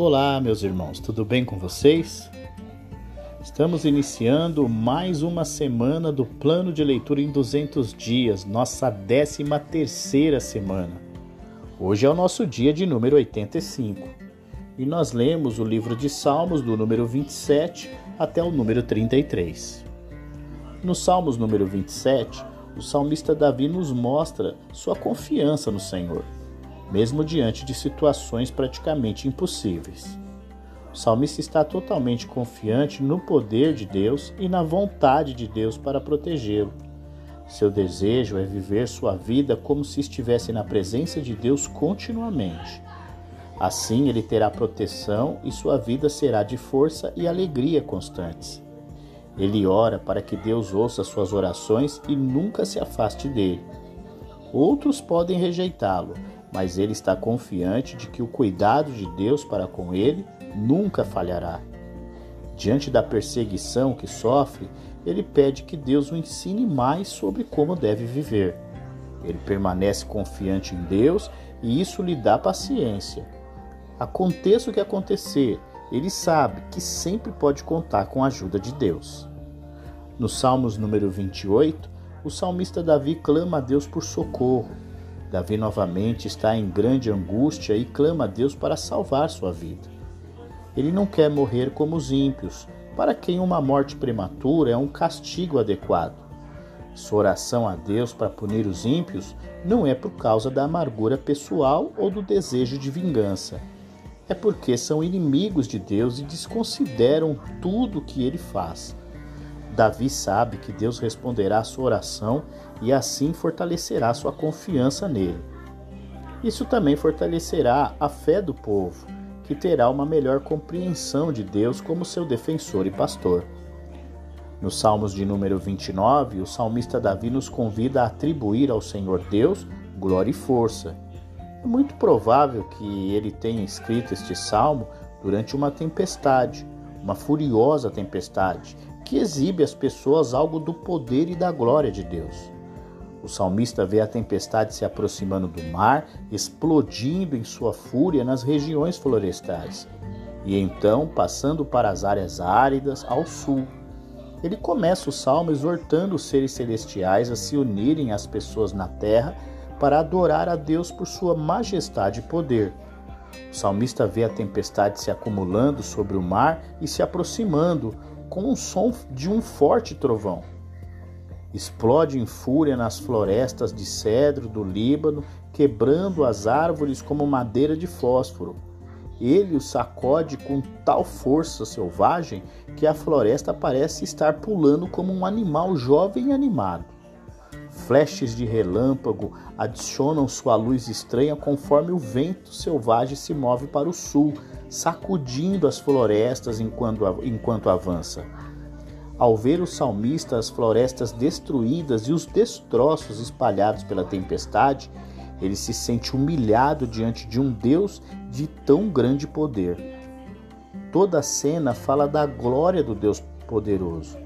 Olá, meus irmãos, tudo bem com vocês? Estamos iniciando mais uma semana do plano de leitura em 200 dias, nossa 13 terceira semana. Hoje é o nosso dia de número 85 e nós lemos o livro de Salmos do número 27 até o número 33. No Salmos número 27, o salmista Davi nos mostra sua confiança no Senhor mesmo diante de situações praticamente impossíveis. O salmista está totalmente confiante no poder de Deus e na vontade de Deus para protegê-lo. Seu desejo é viver sua vida como se estivesse na presença de Deus continuamente. Assim, ele terá proteção e sua vida será de força e alegria constantes. Ele ora para que Deus ouça suas orações e nunca se afaste dele. Outros podem rejeitá-lo, mas ele está confiante de que o cuidado de Deus para com ele nunca falhará. Diante da perseguição que sofre, ele pede que Deus o ensine mais sobre como deve viver. Ele permanece confiante em Deus e isso lhe dá paciência. Aconteça o que acontecer, ele sabe que sempre pode contar com a ajuda de Deus. No Salmos número 28, o salmista Davi clama a Deus por socorro Davi novamente está em grande angústia e clama a Deus para salvar sua vida. Ele não quer morrer como os ímpios, para quem uma morte prematura é um castigo adequado. Sua oração a Deus para punir os ímpios não é por causa da amargura pessoal ou do desejo de vingança. É porque são inimigos de Deus e desconsideram tudo o que ele faz. Davi sabe que Deus responderá a sua oração e assim fortalecerá sua confiança nele. Isso também fortalecerá a fé do povo, que terá uma melhor compreensão de Deus como seu defensor e pastor. Nos Salmos de número 29, o salmista Davi nos convida a atribuir ao Senhor Deus glória e força. É muito provável que ele tenha escrito este salmo durante uma tempestade, uma furiosa tempestade, que exibe às pessoas algo do poder e da glória de Deus. O salmista vê a tempestade se aproximando do mar, explodindo em sua fúria nas regiões florestais, e então passando para as áreas áridas ao sul. Ele começa o salmo exortando os seres celestiais a se unirem às pessoas na terra para adorar a Deus por sua majestade e poder. O salmista vê a tempestade se acumulando sobre o mar e se aproximando com o som de um forte trovão explode em fúria nas florestas de cedro do Líbano, quebrando as árvores como madeira de fósforo. Ele o sacode com tal força selvagem que a floresta parece estar pulando como um animal jovem e animado. Flashes de relâmpago adicionam sua luz estranha conforme o vento selvagem se move para o sul, sacudindo as florestas enquanto, enquanto avança. Ao ver o salmista as florestas destruídas e os destroços espalhados pela tempestade, ele se sente humilhado diante de um Deus de tão grande poder. Toda a cena fala da glória do Deus poderoso.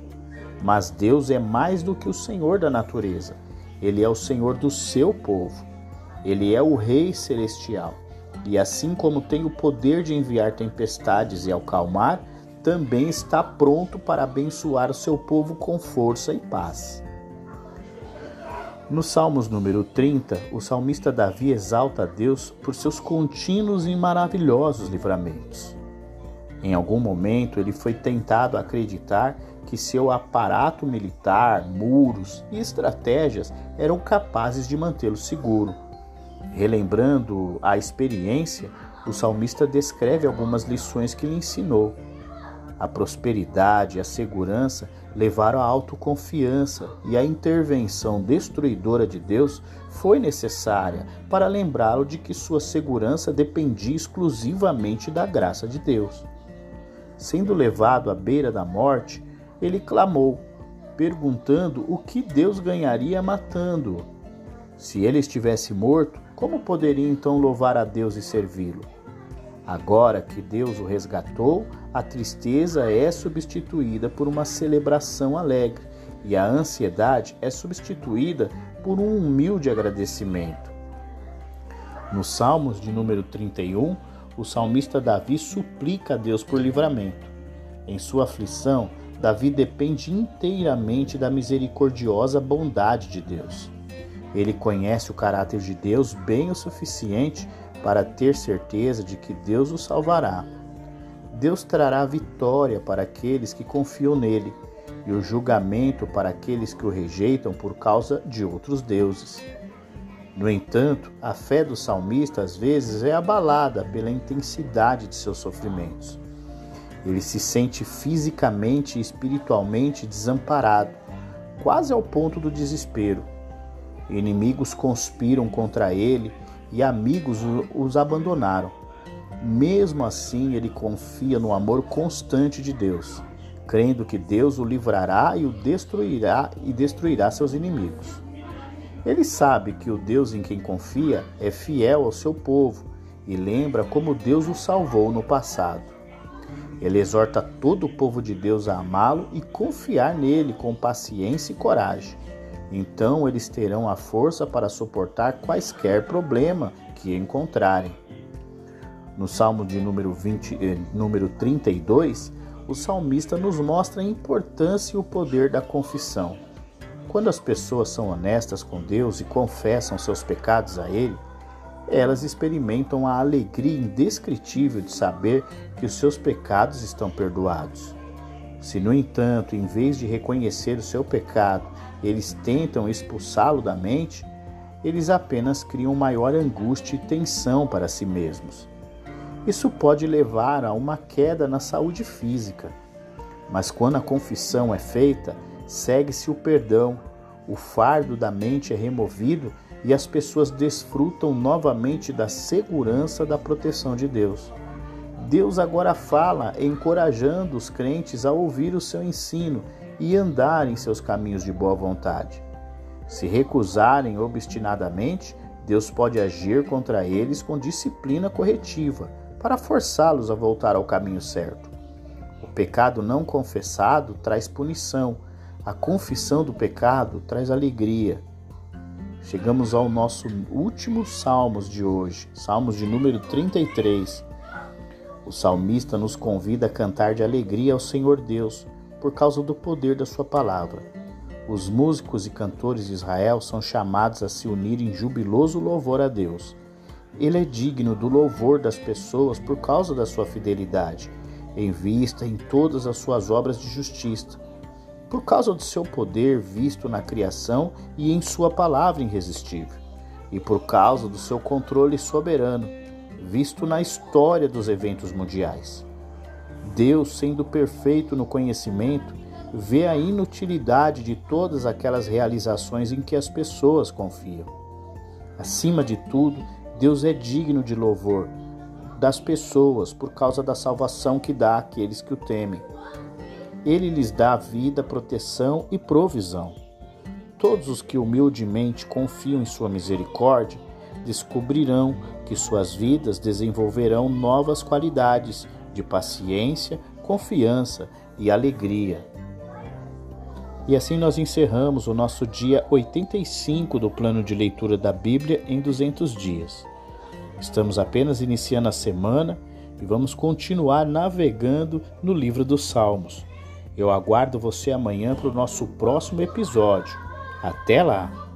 Mas Deus é mais do que o Senhor da natureza. Ele é o Senhor do seu povo. Ele é o Rei celestial. E assim como tem o poder de enviar tempestades e acalmar, também está pronto para abençoar o seu povo com força e paz. No Salmos número 30, o salmista Davi exalta a Deus por seus contínuos e maravilhosos livramentos. Em algum momento ele foi tentado acreditar que seu aparato militar, muros e estratégias eram capazes de mantê-lo seguro. Relembrando a experiência, o salmista descreve algumas lições que lhe ensinou a prosperidade e a segurança levaram à autoconfiança e a intervenção destruidora de Deus foi necessária para lembrá-lo de que sua segurança dependia exclusivamente da graça de Deus. Sendo levado à beira da morte, ele clamou, perguntando o que Deus ganharia matando-o. Se ele estivesse morto, como poderia então louvar a Deus e servi-lo? Agora que Deus o resgatou, a tristeza é substituída por uma celebração alegre e a ansiedade é substituída por um humilde agradecimento. Nos Salmos de número 31, o salmista Davi suplica a Deus por livramento. Em sua aflição, Davi depende inteiramente da misericordiosa bondade de Deus. Ele conhece o caráter de Deus bem o suficiente para ter certeza de que Deus o salvará. Deus trará vitória para aqueles que confiam nele e o julgamento para aqueles que o rejeitam por causa de outros deuses. No entanto, a fé do salmista às vezes é abalada pela intensidade de seus sofrimentos. Ele se sente fisicamente e espiritualmente desamparado, quase ao ponto do desespero. Inimigos conspiram contra ele e amigos os abandonaram. Mesmo assim, ele confia no amor constante de Deus, crendo que Deus o livrará e o destruirá e destruirá seus inimigos. Ele sabe que o Deus em quem confia é fiel ao seu povo e lembra como Deus o salvou no passado. Ele exorta todo o povo de Deus a amá-lo e confiar nele com paciência e coragem. Então eles terão a força para suportar quaisquer problema que encontrarem. No Salmo de número, 20, eh, número 32, o salmista nos mostra a importância e o poder da confissão. Quando as pessoas são honestas com Deus e confessam seus pecados a Ele, elas experimentam a alegria indescritível de saber que os seus pecados estão perdoados. Se, no entanto, em vez de reconhecer o seu pecado, eles tentam expulsá-lo da mente, eles apenas criam maior angústia e tensão para si mesmos. Isso pode levar a uma queda na saúde física. Mas quando a confissão é feita, segue-se o perdão, o fardo da mente é removido e as pessoas desfrutam novamente da segurança da proteção de Deus. Deus agora fala, encorajando os crentes a ouvir o seu ensino e andar em seus caminhos de boa vontade. Se recusarem obstinadamente, Deus pode agir contra eles com disciplina corretiva para forçá-los a voltar ao caminho certo. O pecado não confessado traz punição a confissão do pecado traz alegria. Chegamos ao nosso último Salmos de hoje, Salmos de número 33. O salmista nos convida a cantar de alegria ao Senhor Deus, por causa do poder da Sua palavra. Os músicos e cantores de Israel são chamados a se unir em jubiloso louvor a Deus. Ele é digno do louvor das pessoas por causa da sua fidelidade, em vista em todas as suas obras de justiça por causa do seu poder visto na criação e em sua palavra irresistível, e por causa do seu controle soberano, visto na história dos eventos mundiais. Deus, sendo perfeito no conhecimento, vê a inutilidade de todas aquelas realizações em que as pessoas confiam. Acima de tudo, Deus é digno de louvor das pessoas por causa da salvação que dá àqueles que o temem ele lhes dá vida, proteção e provisão. Todos os que humildemente confiam em Sua misericórdia descobrirão que suas vidas desenvolverão novas qualidades de paciência, confiança e alegria. E assim nós encerramos o nosso dia 85 do plano de leitura da Bíblia em 200 dias. Estamos apenas iniciando a semana e vamos continuar navegando no livro dos Salmos. Eu aguardo você amanhã para o nosso próximo episódio. Até lá!